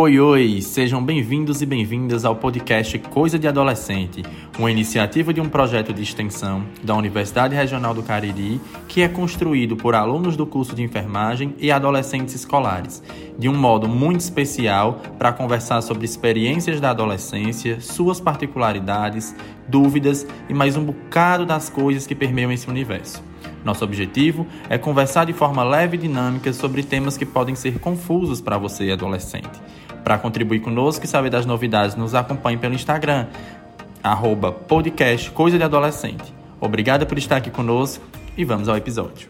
Oi, oi! Sejam bem-vindos e bem-vindas ao podcast Coisa de Adolescente, uma iniciativa de um projeto de extensão da Universidade Regional do Cariri que é construído por alunos do curso de enfermagem e adolescentes escolares, de um modo muito especial para conversar sobre experiências da adolescência, suas particularidades, dúvidas e mais um bocado das coisas que permeiam esse universo. Nosso objetivo é conversar de forma leve e dinâmica sobre temas que podem ser confusos para você, adolescente. Para contribuir conosco e saber das novidades, nos acompanhe pelo Instagram, arroba podcast Coisa de Adolescente. Obrigada por estar aqui conosco e vamos ao episódio.